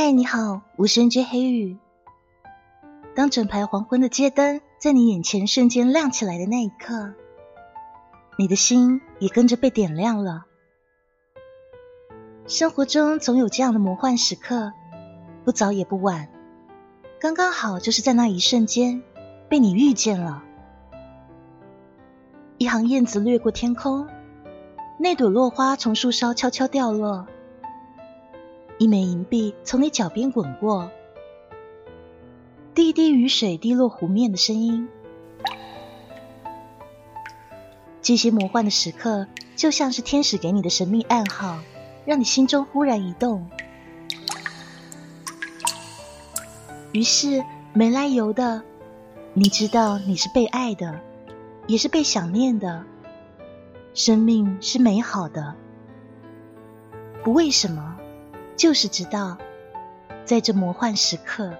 嗨，你好，我是 N J 黑雨。当整排黄昏的街灯在你眼前瞬间亮起来的那一刻，你的心也跟着被点亮了。生活中总有这样的魔幻时刻，不早也不晚，刚刚好就是在那一瞬间被你遇见了。一行燕子掠过天空，那朵落花从树梢悄悄掉落。一枚银币从你脚边滚过，滴滴雨水滴落湖面的声音，这些魔幻的时刻就像是天使给你的神秘暗号，让你心中忽然一动。于是没来由的，你知道你是被爱的，也是被想念的，生命是美好的，不为什么。就是知道，在这魔幻时刻。